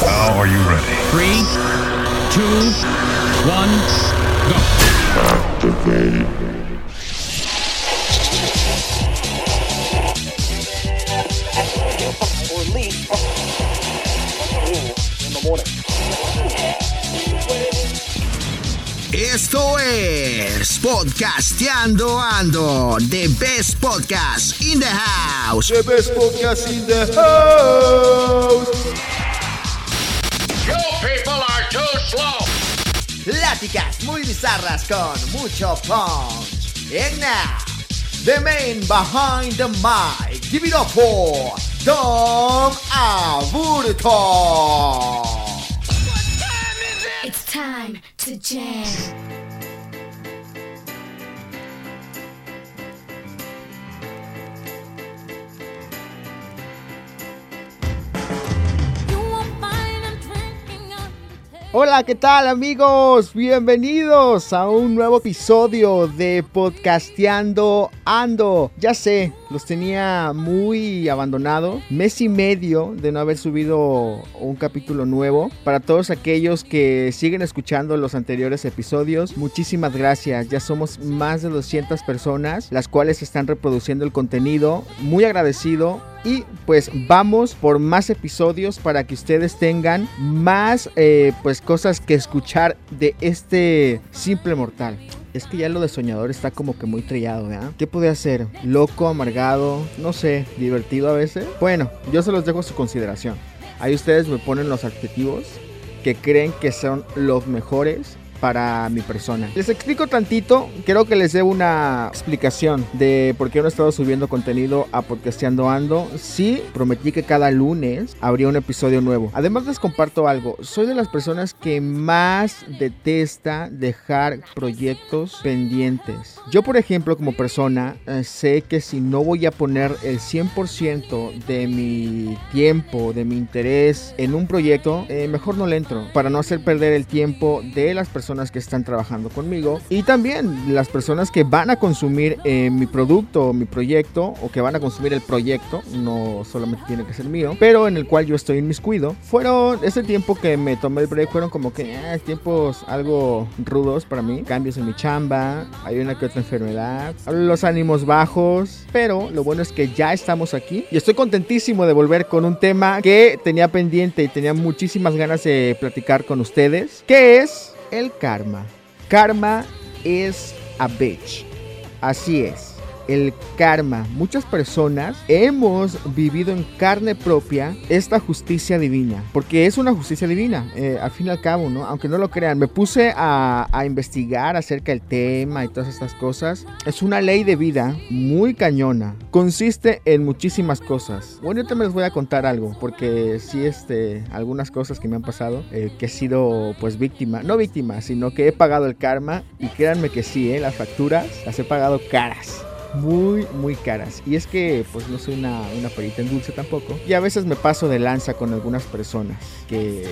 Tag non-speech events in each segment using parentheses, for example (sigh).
Now are you ready? Three, two, one, go. or leave in the morning. Esto es Podcasteando Ando, the best podcast in the house. The best podcast in the house. Slow. Pláticas muy bizarras con mucho punch. And now, the man behind the mic. Give it up for Dom Aburto. It's time to jam. Hola, ¿qué tal amigos? Bienvenidos a un nuevo episodio de Podcasteando Ando. Ya sé, los tenía muy abandonados. Mes y medio de no haber subido un capítulo nuevo. Para todos aquellos que siguen escuchando los anteriores episodios, muchísimas gracias. Ya somos más de 200 personas las cuales están reproduciendo el contenido. Muy agradecido y pues vamos por más episodios para que ustedes tengan más eh, pues cosas que escuchar de este simple mortal. Es que ya lo de soñador está como que muy trillado, ¿verdad? ¿Qué puede hacer? ¿Loco, amargado? No sé, divertido a veces. Bueno, yo se los dejo a su consideración. Ahí ustedes me ponen los adjetivos que creen que son los mejores para mi persona. Les explico tantito, creo que les dé una explicación de por qué no he estado subiendo contenido a Podcasteando Ando. Sí, prometí que cada lunes habría un episodio nuevo. Además les comparto algo, soy de las personas que más detesta dejar proyectos pendientes. Yo, por ejemplo, como persona, eh, sé que si no voy a poner el 100% de mi tiempo, de mi interés en un proyecto, eh, mejor no le entro, para no hacer perder el tiempo de las personas que están trabajando conmigo y también las personas que van a consumir eh, mi producto mi proyecto o que van a consumir el proyecto, no solamente tiene que ser mío, pero en el cual yo estoy inmiscuido. Fueron ese tiempo que me tomé el break, fueron como que eh, tiempos algo rudos para mí, cambios en mi chamba, hay una que otra enfermedad, los ánimos bajos, pero lo bueno es que ya estamos aquí y estoy contentísimo de volver con un tema que tenía pendiente y tenía muchísimas ganas de platicar con ustedes, que es el karma. Karma es a bitch. Así es. El karma. Muchas personas hemos vivido en carne propia esta justicia divina. Porque es una justicia divina, eh, al fin y al cabo, ¿no? Aunque no lo crean. Me puse a, investigar acerca del tema y todas estas cosas. Es una ley de vida muy cañona. Consiste en muchísimas cosas. Bueno, yo también les voy a contar algo. Porque sí, este, algunas cosas que me han pasado. eh, que he sido, pues, víctima. No víctima, sino que he pagado el karma. Y créanme que sí, ¿eh? Las facturas las he pagado caras muy, muy caras. Y es que pues no soy una, una perita en dulce tampoco. Y a veces me paso de lanza con algunas personas que...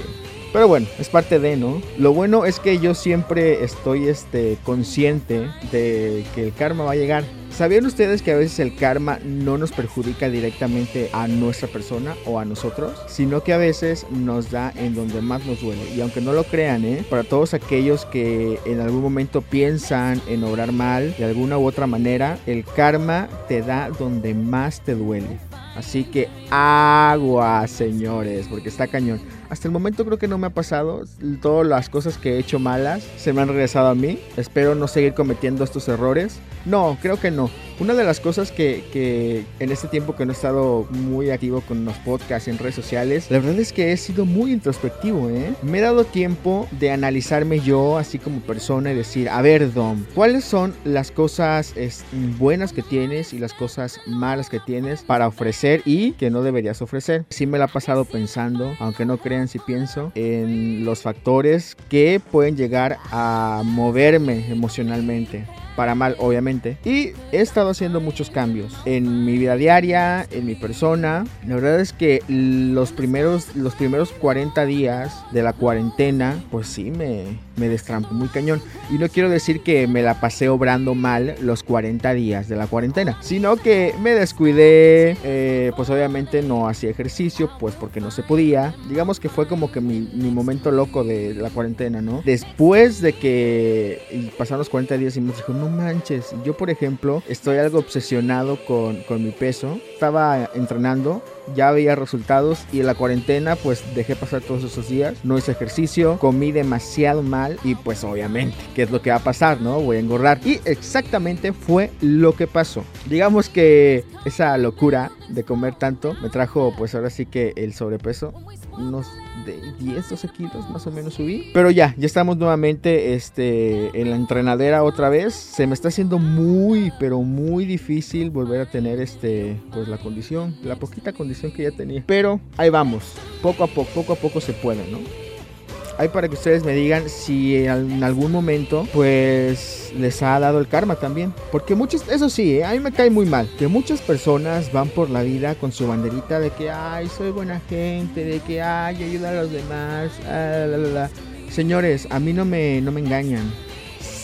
Pero bueno, es parte de, ¿no? Lo bueno es que yo siempre estoy este, consciente de que el karma va a llegar. ¿Sabían ustedes que a veces el karma no nos perjudica directamente a nuestra persona o a nosotros? Sino que a veces nos da en donde más nos duele. Y aunque no lo crean, ¿eh? Para todos aquellos que en algún momento piensan en obrar mal de alguna u otra manera, el karma te da donde más te duele. Así que agua, señores, porque está cañón. Hasta el momento creo que no me ha pasado. Todas las cosas que he hecho malas se me han regresado a mí. Espero no seguir cometiendo estos errores. No, creo que no. Una de las cosas que, en este tiempo que no he estado muy activo con los podcasts en redes sociales, la verdad es que he sido muy introspectivo, ¿eh? Me he dado tiempo de analizarme yo así como persona y decir, a ver, Dom, ¿cuáles son las cosas buenas que tienes y las cosas malas que tienes para ofrecer y que no deberías ofrecer? Sí me la he pasado pensando, aunque no crean si pienso, en los factores que pueden llegar a moverme emocionalmente. Para mal obviamente. Y he estado haciendo muchos cambios en mi vida diaria, en mi persona. La verdad es que los primeros, los primeros 40 días de la cuarentena, pues sí, me, me destrampó muy cañón. Y no quiero decir que me la pasé obrando mal los 40 días de la cuarentena, sino que me descuidé, eh, pues obviamente no hacía ejercicio, pues porque no se podía. Digamos que fue como que mi, mi momento loco de la cuarentena, ¿no? Después de que pasaron los 40 días y me dijo, no manches, yo por ejemplo estoy algo obsesionado con, con mi peso. Estaba entrenando ya veía resultados y en la cuarentena pues dejé pasar todos esos días, no hice ejercicio, comí demasiado mal y pues obviamente, ¿qué es lo que va a pasar, no? Voy a engordar y exactamente fue lo que pasó. Digamos que esa locura de comer tanto me trajo pues ahora sí que el sobrepeso, unos de 10, 12 kilos más o menos subí. Pero ya, ya estamos nuevamente este, en la entrenadera otra vez. Se me está haciendo muy, pero muy difícil volver a tener este, pues la condición, la poquita condición que ya tenía. Pero ahí vamos, poco a poco, poco a poco se puede, ¿no? Ahí para que ustedes me digan si en algún momento pues les ha dado el karma también. Porque muchos, eso sí, ¿eh? a mí me cae muy mal. Que muchas personas van por la vida con su banderita de que, ay, soy buena gente, de que, ay, ayuda a los demás. ah, la, la, la. Señores, a mí no me, no me engañan.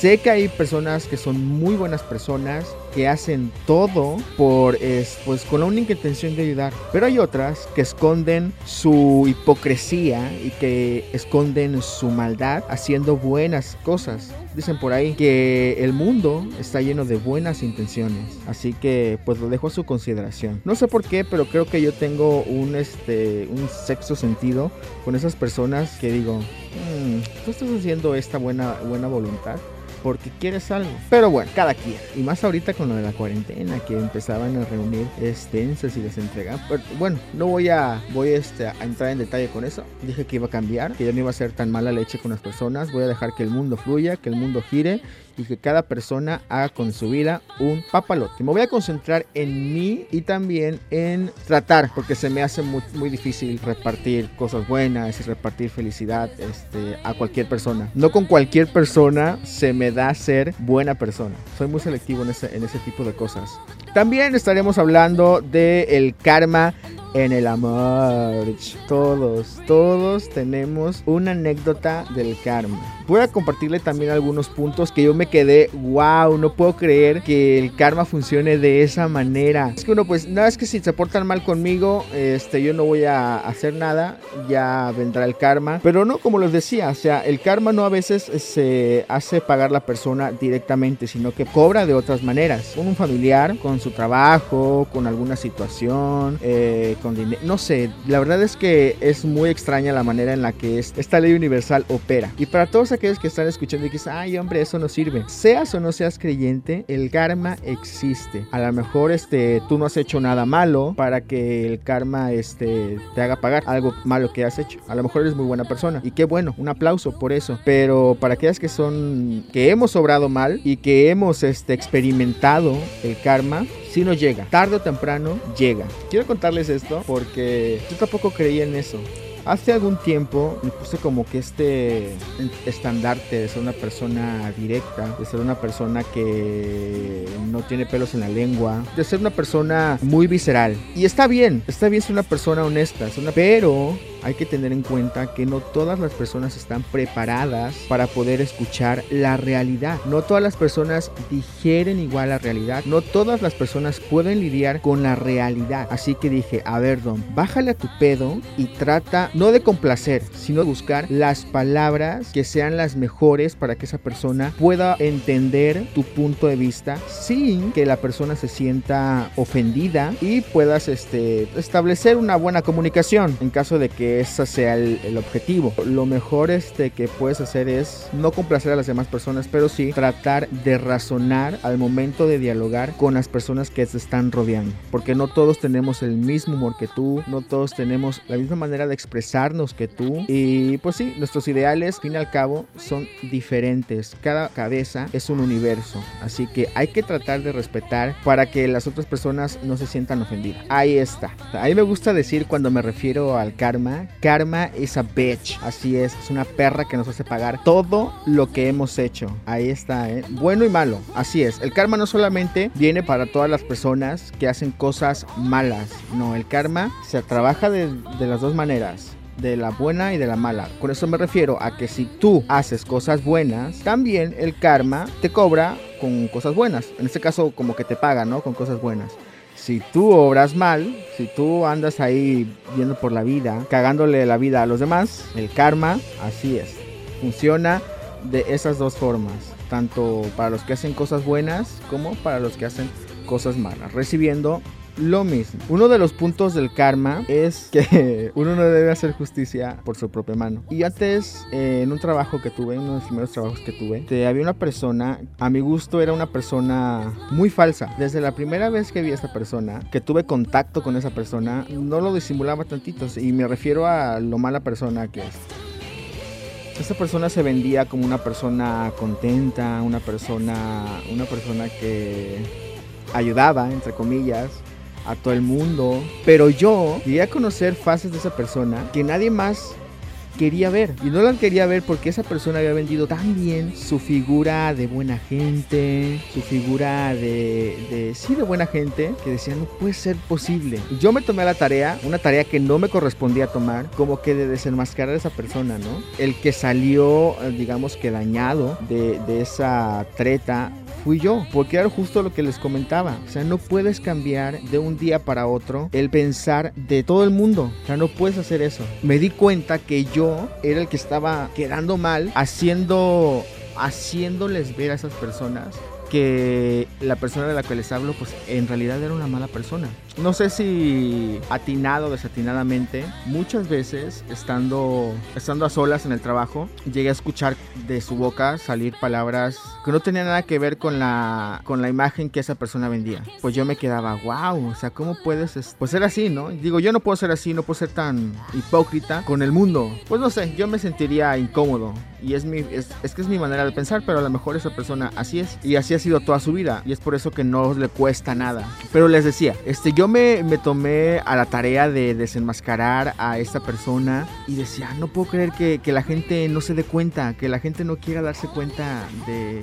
Sé que hay personas que son muy buenas personas, que hacen todo por, es, pues, con la única intención de ayudar. Pero hay otras que esconden su hipocresía y que esconden su maldad haciendo buenas cosas. Dicen por ahí que el mundo está lleno de buenas intenciones. Así que pues lo dejo a su consideración. No sé por qué, pero creo que yo tengo un, este, un sexto sentido con esas personas que digo, "Mm, tú estás haciendo esta buena, buena voluntad porque quieres algo. Pero bueno, cada quien. Y más ahorita con lo de la cuarentena, que empezaban a reunir extensas y les entregaban. Pero, bueno, no voy a voy este, a entrar en detalle con eso. Dije que iba a cambiar, que ya no iba a ser tan mala leche con las personas. Voy a dejar que el mundo fluya, que el mundo gire y que cada persona haga con su vida un papalote. Me voy a concentrar en mí y también en tratar, porque se me hace muy, difícil repartir cosas buenas y repartir felicidad este, a cualquier persona. No con cualquier persona se me da ser buena persona. Soy muy selectivo en ese, en ese tipo de cosas. También estaremos hablando del el karma en el amor. Todos, todos tenemos una anécdota del karma. Voy a compartirle también algunos puntos que yo me quedé, wow, no puedo creer que el karma funcione de esa manera. Es que uno pues, no es que si se portan mal conmigo, este, yo no voy a hacer nada, ya vendrá el karma. Pero no, como les decía, o sea, el karma no a veces se hace pagar la persona directamente, sino que cobra de otras maneras. Un familiar, con su trabajo, con alguna situación, eh, con dinero, no sé, la verdad es que es muy extraña la manera en la que es- esta ley universal opera. Y para todos aquellos que están escuchando y que dicen, ay hombre, eso no sirve. Seas o no seas creyente, el karma existe. A lo mejor este, tú no has hecho nada malo para que el karma este, te haga pagar algo malo que has hecho. A lo mejor eres muy buena persona. Y qué bueno, un aplauso por eso. Pero para aquellas que son, que hemos obrado mal y que hemos este, experimentado el karma, si nos llega. Tarde o temprano llega. Quiero contarles esto porque yo tampoco creía en eso. Hace algún tiempo me puse como que este estandarte de ser una persona directa, de ser una persona que no tiene pelos en la lengua, de ser una persona muy visceral. Y está bien, está bien ser una persona honesta, una- pero hay que tener en cuenta que no todas las personas están preparadas para poder escuchar la realidad. No todas las personas digieren igual la realidad. No todas las personas pueden lidiar con la realidad. Así que dije, a ver, Don, bájale a tu pedo y trata no de complacer, sino de buscar las palabras que sean las mejores para que esa persona pueda entender tu punto de vista sin que la persona se sienta ofendida y puedas este, establecer una buena comunicación en caso de que ese sea el, el objetivo. Lo mejor este, que puedes hacer es no complacer a las demás personas, pero sí tratar de razonar al momento de dialogar con las personas que te están rodeando. Porque no todos tenemos el mismo humor que tú, no todos tenemos la misma manera de expresarnos que tú. Y pues sí, nuestros ideales, al fin y al cabo, son diferentes. Cada cabeza es un universo. Así que hay que tratar de respetar para que las otras personas no se sientan ofendidas. Ahí está. A mí me gusta decir cuando me refiero al karma karma, karma is a bitch. Así es, es una perra que nos hace pagar todo lo que hemos hecho. Ahí está, ¿eh? Bueno y malo. Así es, el karma no solamente viene para todas las personas que hacen cosas malas. No, el karma se trabaja de, de las dos maneras de la buena y de la mala. Con eso me refiero a que si tú haces cosas buenas, también el karma te cobra con cosas buenas. En este caso como que te paga, ¿no? Con cosas buenas. Si tú obras mal, si tú andas ahí yendo por la vida, cagándole la vida a los demás, el karma, así es. Funciona de esas dos formas, tanto para los que hacen cosas buenas como para los que hacen cosas malas, recibiendo lo mismo. Uno de los puntos del karma es que (laughs) uno no debe hacer justicia por su propia mano. Y antes, eh, en un trabajo que tuve, uno de los primeros trabajos que tuve, te- había una persona, a mi gusto era una persona muy falsa. Desde la primera vez que vi a esta persona, que tuve contacto con esa persona, no lo disimulaba tantito. Y me refiero a lo mala persona que es. Esta persona se vendía como una persona contenta, una persona, una persona que ayudaba, entre comillas, a todo el mundo. Pero yo llegué a conocer fases de esa persona que nadie más quería ver. Y no las quería ver porque esa persona había vendido tan bien su figura de buena gente, su figura de, sí, de buena gente, que decía, no puede ser posible. Yo me tomé la tarea, una tarea que no me correspondía tomar, como que de desenmascarar a esa persona, ¿no? El que salió, eh, digamos que dañado de esa treta fui yo, porque era justo lo que les comentaba. O sea, no puedes cambiar de un día para otro el pensar de todo el mundo. O sea, no puedes hacer eso. Me di cuenta que yo era el que estaba quedando mal, haciendo, haciéndoles ver a esas personas que la persona de la que les hablo, pues en realidad era una mala persona. No sé si atinado o desatinadamente, muchas veces estando, estando a solas en el trabajo, llegué a escuchar de su boca salir palabras que no tenían nada que ver con la, con la imagen que esa persona vendía. Pues yo me quedaba, wow, o sea, ¿cómo puedes es- pues ser así, no? Digo, yo no puedo ser así, no puedo ser tan hipócrita con el mundo. Pues no sé, yo me sentiría incómodo. Y es, mi, es, es que es mi manera de pensar, pero a lo mejor esa persona así es. Y así ha sido toda su vida. Y es por eso que no le cuesta nada. Pero les decía, este, yo me, me tomé a la tarea de desenmascarar a esta persona. Y decía, "Ah, no puedo creer que, que la gente no se dé cuenta. Que la gente no quiera darse cuenta de,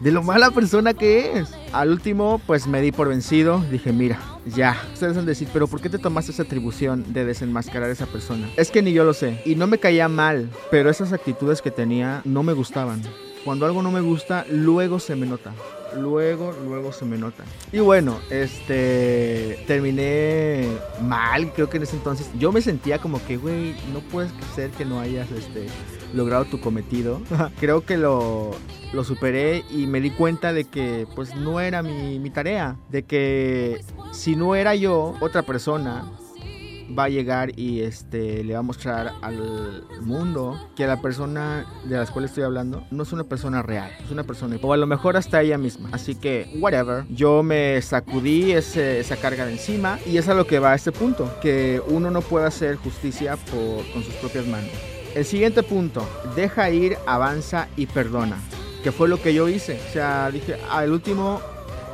de lo mala persona que es. Al último, pues me di por vencido. Dije, mira, ya. Ustedes van a decir, pero ¿por qué te tomaste esa atribución de desenmascarar a esa persona? Es que ni yo lo sé. Y no me caía mal, pero esas actitudes que tenía no me gustaban. Cuando algo no me gusta, luego se me nota. Luego, luego se me nota. Y bueno, este. Terminé mal, creo que en ese entonces. Yo me sentía como que, güey, no puedes ser que no hayas este, logrado tu cometido. (laughs) creo que lo, lo superé y me di cuenta de que, pues, no era mi, mi tarea. De que si no era yo, otra persona va a llegar y este le va a mostrar al mundo que la persona de la cual estoy hablando no es una persona real, es una persona o a lo mejor hasta ella misma. Así que whatever, yo me sacudí ese- esa carga de encima y es a lo que va a este punto, que uno no puede hacer justicia por, con sus propias manos. El siguiente punto, deja ir, avanza y perdona, que fue lo que yo hice. O sea, dije, al último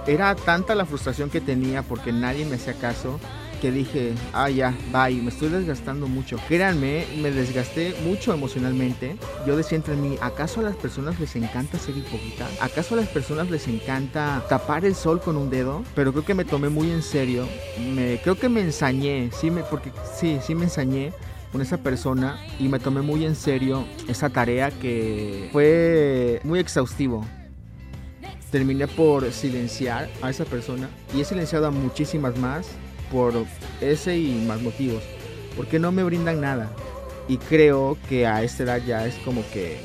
era tanta la frustración que tenía porque nadie me hacía caso que dije, ah, ya, bye, me estoy desgastando mucho. Créanme, me desgasté mucho emocionalmente. Yo decía entre mí, ¿acaso a las personas les encanta ser hipócritas? ¿Acaso a las personas les encanta tapar el sol con un dedo? Pero creo que me tomé muy en serio. Me, creo que me ensañé, sí, me, porque sí, sí me ensañé con esa persona y me tomé muy en serio esa tarea que fue muy exhaustivo terminé por silenciar a esa persona y he silenciado a muchísimas más por ese y más motivos porque no me brindan nada. Y creo que a esta edad ya es como que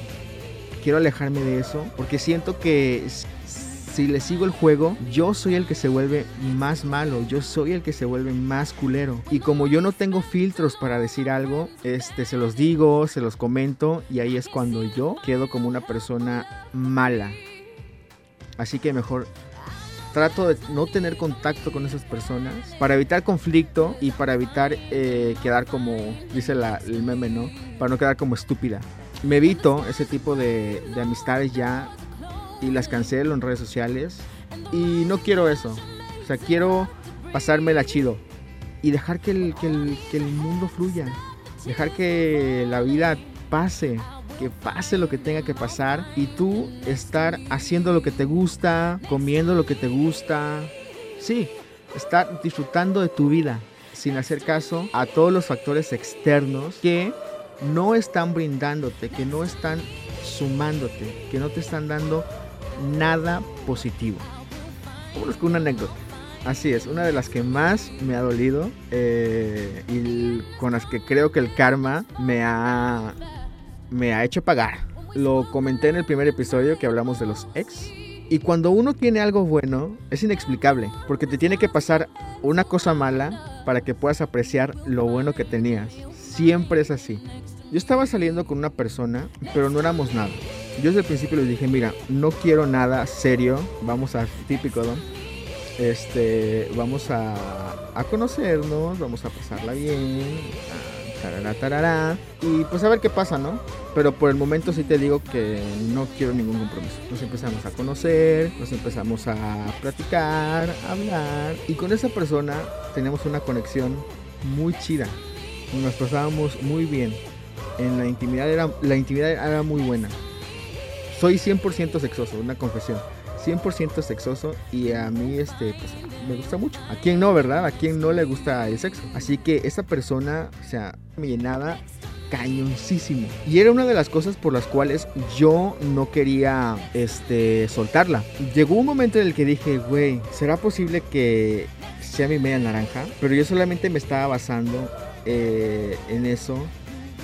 quiero alejarme de eso porque siento que si le sigo el juego yo soy el que se vuelve más malo yo soy el que se vuelve más culero. Y como yo no tengo filtros para decir algo este se los digo se los comento y ahí es cuando yo quedo como una persona mala. Así que mejor trato de no tener contacto con esas personas para evitar conflicto y para evitar eh, quedar como, dice la- el meme, ¿no? Para no quedar como estúpida. Me evito ese tipo de, de amistades ya y las cancelo en redes sociales y no quiero eso. O sea, quiero pasármela chido y dejar que el, que el, que el mundo fluya. Dejar que la vida pase, que pase lo que tenga que pasar y tú estar haciendo lo que te gusta, comiendo lo que te gusta. Sí, estar disfrutando de tu vida sin hacer caso a todos los factores externos que no están brindándote, que no están sumándote, que no te están dando nada positivo. Vámonos con una anécdota. Así es, una de las que más me ha dolido eh, y con las que creo que el karma me ha, me ha hecho pagar. Lo comenté en el primer episodio que hablamos de los ex. Y cuando uno tiene algo bueno, es inexplicable, porque te tiene que pasar una cosa mala para que puedas apreciar lo bueno que tenías. Siempre es así. Yo estaba saliendo con una persona, pero no éramos nada. Yo desde el principio les dije, mira, no quiero nada serio, vamos a típico, ¿no? Este, vamos a, a conocernos, vamos a pasarla bien, tarará, tarará, y pues a ver qué pasa, ¿no? Pero por el momento sí te digo que no quiero ningún compromiso. Nos empezamos a conocer, nos empezamos a platicar, a hablar, y con esa persona tenemos una conexión muy chida. Nos pasábamos muy bien. En la intimidad era, la intimidad era muy buena. Soy 100% sexoso, una confesión. 100% sexoso y a mí este pues, me gusta mucho. ¿A quién no, verdad? ¿A quién no le gusta el sexo? Así que esa persona, o sea, me llenaba cañoncísimo. Y era una de las cosas por las cuales yo no quería este soltarla. Llegó un momento en el que dije, güey, ¿será posible que sea mi media naranja? Pero yo solamente me estaba basando eh, en eso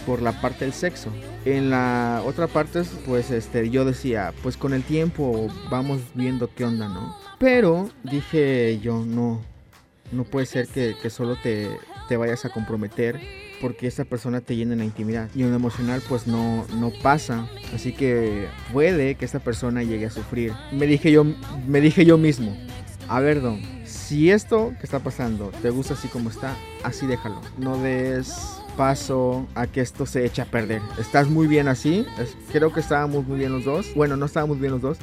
por la parte del sexo. En la otra parte, pues este, yo decía, pues con el tiempo vamos viendo qué onda, ¿no? Pero dije yo, no, no puede ser que, solo te, te vayas a comprometer porque esa persona te llena en la intimidad y en lo emocional pues no, no pasa. Así que puede que esta persona llegue a sufrir. Me dije yo, me dije yo mismo, a ver, Don, si esto que está pasando te gusta así como está, así déjalo. No des paso a que esto se eche a perder. Estás muy bien así. Es- creo que estábamos muy bien los dos. Bueno, no estábamos bien los dos.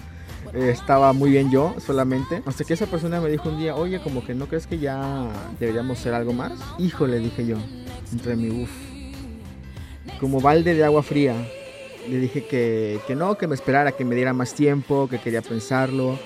Eh, estaba muy bien yo solamente. Hasta que esa persona me dijo un día, oye, como que no crees que ya deberíamos hacer algo más. Híjole, dije yo, entre mi uff. Como balde de agua fría. Le dije que, que no, que me esperara, que me diera más tiempo, que quería pensarlo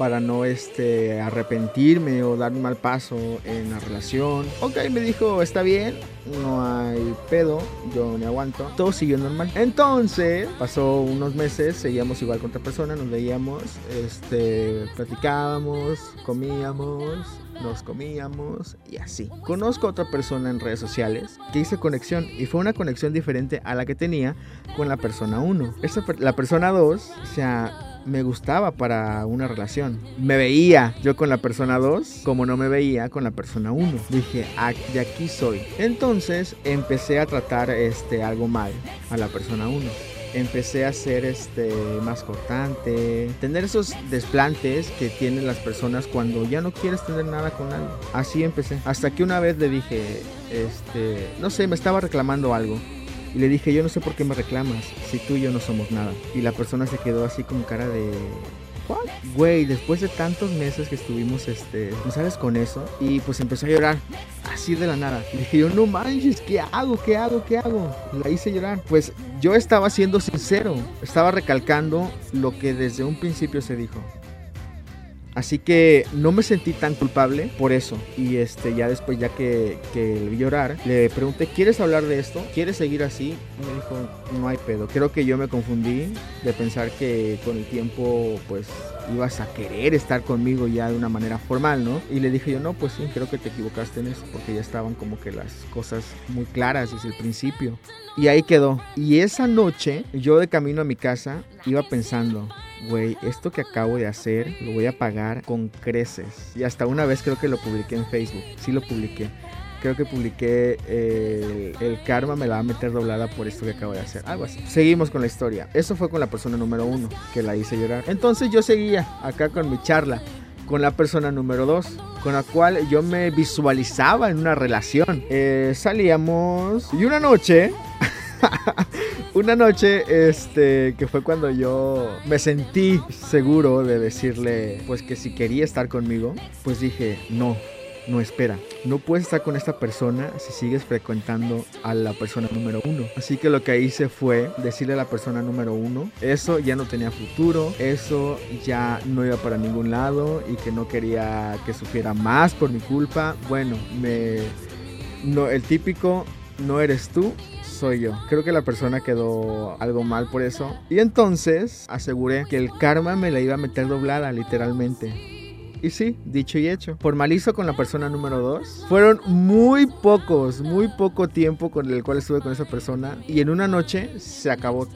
para no este, arrepentirme o dar un mal paso en la relación. Ok, me dijo, está bien, no hay pedo, yo me aguanto. Todo siguió normal. Entonces, pasó unos meses, seguíamos igual con otra persona, nos veíamos, este, platicábamos, comíamos, nos comíamos y así. Conozco a otra persona en redes sociales que hice conexión y fue una conexión diferente a la que tenía con la persona 1. Esa per- La persona 2, o sea, me gustaba para una relación. Me veía yo con la persona 2 como no me veía con la persona 1. Dije, "Ah, de aquí soy. Entonces empecé a tratar este, algo mal a la persona 1. Empecé a ser este, más cortante, tener esos desplantes que tienen las personas cuando ya no quieres tener nada con alguien. Así empecé. Hasta que una vez le dije, este, no sé, me estaba reclamando algo. Y le dije, yo no sé por qué me reclamas, si tú y yo no somos nada. Y la persona se quedó así con cara de... ¿What? Güey, después de tantos meses que estuvimos, este, ¿no sabes con eso? Y pues empezó a llorar, así de la nada. Y dije yo, no manches, ¿qué hago? ¿Qué hago? ¿Qué hago? La hice llorar. Pues yo estaba siendo sincero, estaba recalcando lo que desde un principio se dijo. Así que no me sentí tan culpable por eso. Y este, ya después, ya que, que le vi llorar, le pregunté, ¿quieres hablar de esto? ¿Quieres seguir así? Y me dijo, no hay pedo. Creo que yo me confundí de pensar que con el tiempo, pues, ibas a querer estar conmigo ya de una manera formal, ¿no? Y le dije yo, no, pues sí, creo que te equivocaste en eso, porque ya estaban como que las cosas muy claras desde el principio. Y ahí quedó. Y esa noche, yo de camino a mi casa, iba pensando, güey, esto que acabo de hacer lo voy a pagar con creces. Y hasta una vez creo que lo publiqué en Facebook. Sí lo publiqué. Creo que publiqué eh, el karma me la va a meter doblada por esto que acabo de hacer. Algo así. Seguimos con la historia. Eso fue con la persona número uno que la hice llorar. Entonces yo seguía acá con mi charla con la persona número 2, con la cual yo me visualizaba en una relación. Eh, salíamos y una noche, (laughs) una noche, este, que fue cuando yo me sentí seguro de decirle, pues que si quería estar conmigo, pues dije, no, no espera. No puedes estar con esta persona si sigues frecuentando a la persona número uno. Así que lo que hice fue decirle a la persona número uno, eso ya no tenía futuro, eso ya no iba para ningún lado y que no quería que sufriera más por mi culpa. Bueno, me... No, el típico, no eres tú, soy yo. Creo que la persona quedó algo mal por eso. Y entonces aseguré que el karma me la iba a meter doblada, literalmente. Y sí, dicho y hecho. Por malizo con la persona número 2. Fueron muy pocos, muy poco tiempo con el cual estuve con esa persona. Y en una noche se acabó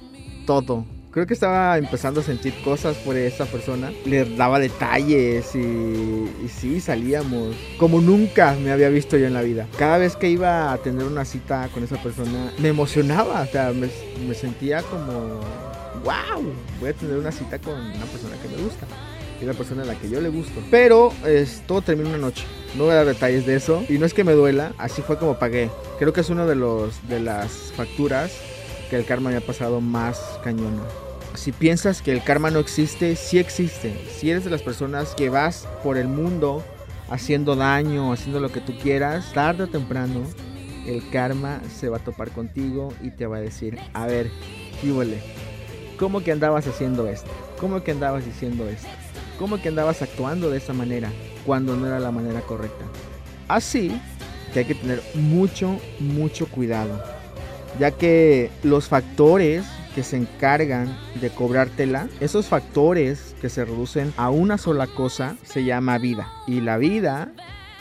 todo. Creo que estaba empezando a sentir cosas por esa persona. Le daba detalles y, y sí, salíamos. Como nunca me había visto yo en la vida. Cada vez que iba a tener una cita con esa persona, me emocionaba. O sea, me, me sentía como, wow, voy a tener una cita con una persona que me gusta y la persona a la que yo le gusto. Pero es, todo termina una noche. No voy a dar detalles de eso. Y no es que me duela, así fue como pagué. Creo que es una de, los, de las facturas que el karma me ha pasado más cañona. Si piensas que el karma no existe, sí existe. Si eres de las personas que vas por el mundo haciendo daño, haciendo lo que tú quieras, tarde o temprano, el karma se va a topar contigo y te va a decir, a ver, ¿qué huele? ¿Cómo que andabas haciendo esto? ¿Cómo que andabas diciendo esto? ¿Cómo que andabas actuando de esa manera cuando no era la manera correcta? Así que hay que tener mucho, mucho cuidado, ya que los factores que se encargan de cobrártela, esos factores que se reducen a una sola cosa, se llama vida. Y la vida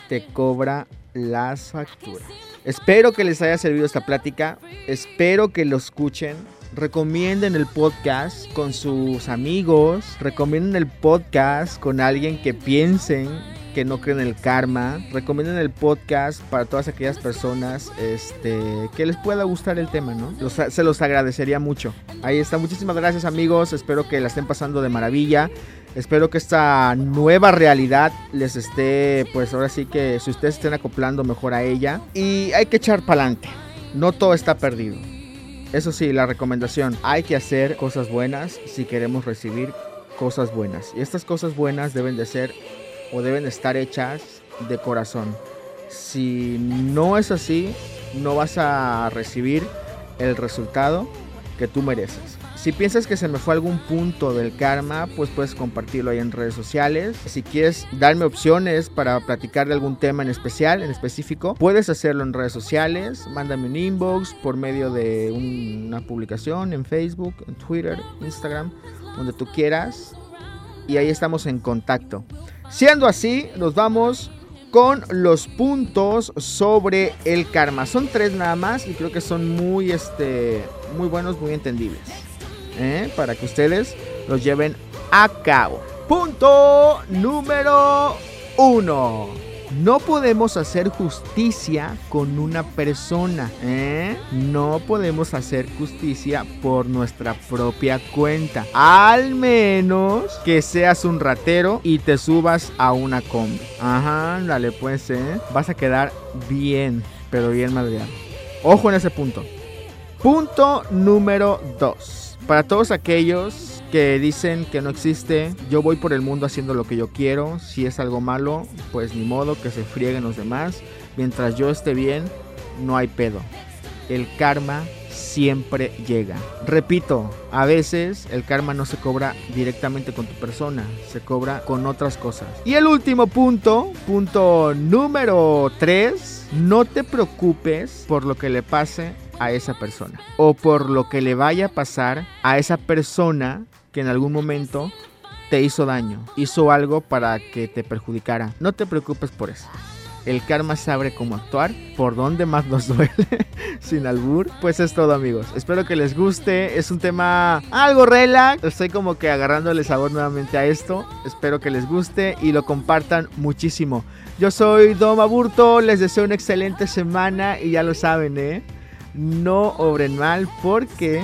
te cobra las facturas. Espero que les haya servido esta plática, espero que lo escuchen, recomienden el podcast con sus amigos, recomienden el podcast con alguien que piensen que no creen en el karma, recomienden el podcast para todas aquellas personas este, que les pueda gustar el tema, ¿no? Se los agradecería mucho. Ahí está, muchísimas gracias amigos, espero que la estén pasando de maravilla. Espero que esta nueva realidad les esté, pues ahora sí que si ustedes estén acoplando mejor a ella. Y hay que echar para adelante. No todo está perdido. Eso sí, la recomendación, hay que hacer cosas buenas si queremos recibir cosas buenas. Y estas cosas buenas deben de ser o deben estar hechas de corazón. Si no es así, no vas a recibir el resultado que tú mereces. Si piensas que se me fue algún punto del karma, pues puedes compartirlo ahí en redes sociales. Si quieres darme opciones para platicar de algún tema en especial, en específico, puedes hacerlo en redes sociales. Mándame un inbox por medio de una publicación en Facebook, en Twitter, Instagram, donde tú quieras. Y ahí estamos en contacto. Siendo así, nos vamos con los puntos sobre el karma. Son tres nada más y creo que son muy, este, muy buenos, muy entendibles. ¿eh? Para que ustedes los lleven a cabo. Punto número uno. No podemos hacer justicia con una persona. ¿eh? No podemos hacer justicia por nuestra propia cuenta. Al menos que seas un ratero y te subas a una combi. Ajá, dale pues, ¿eh? Vas a quedar bien, pero bien madreado. Ojo en ese punto. Punto número 2. Para todos aquellos que dicen que no existe, yo voy por el mundo haciendo lo que yo quiero. Si es algo malo, pues ni modo que se frieguen los demás. Mientras yo esté bien, no hay pedo. El karma siempre llega. Repito, a veces el karma no se cobra directamente con tu persona, se cobra con otras cosas. Y el último punto, punto número 3, no te preocupes por lo que le pase a esa persona o por lo que le vaya a pasar a esa persona que en algún momento te hizo daño, hizo algo para que te perjudicara. No te preocupes por eso. El karma sabe cómo actuar, por dónde más nos (laughs) duele, sin albur. Pues es todo amigos. Espero que les guste. Es un tema algo relax. Estoy como que agarrándole sabor nuevamente a esto. Espero que les guste y lo compartan muchísimo. Yo soy Dom Aburto, les deseo una excelente semana y ya lo saben, ¿eh? No obren mal porque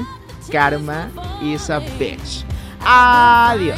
karma is a bitch. Adiós.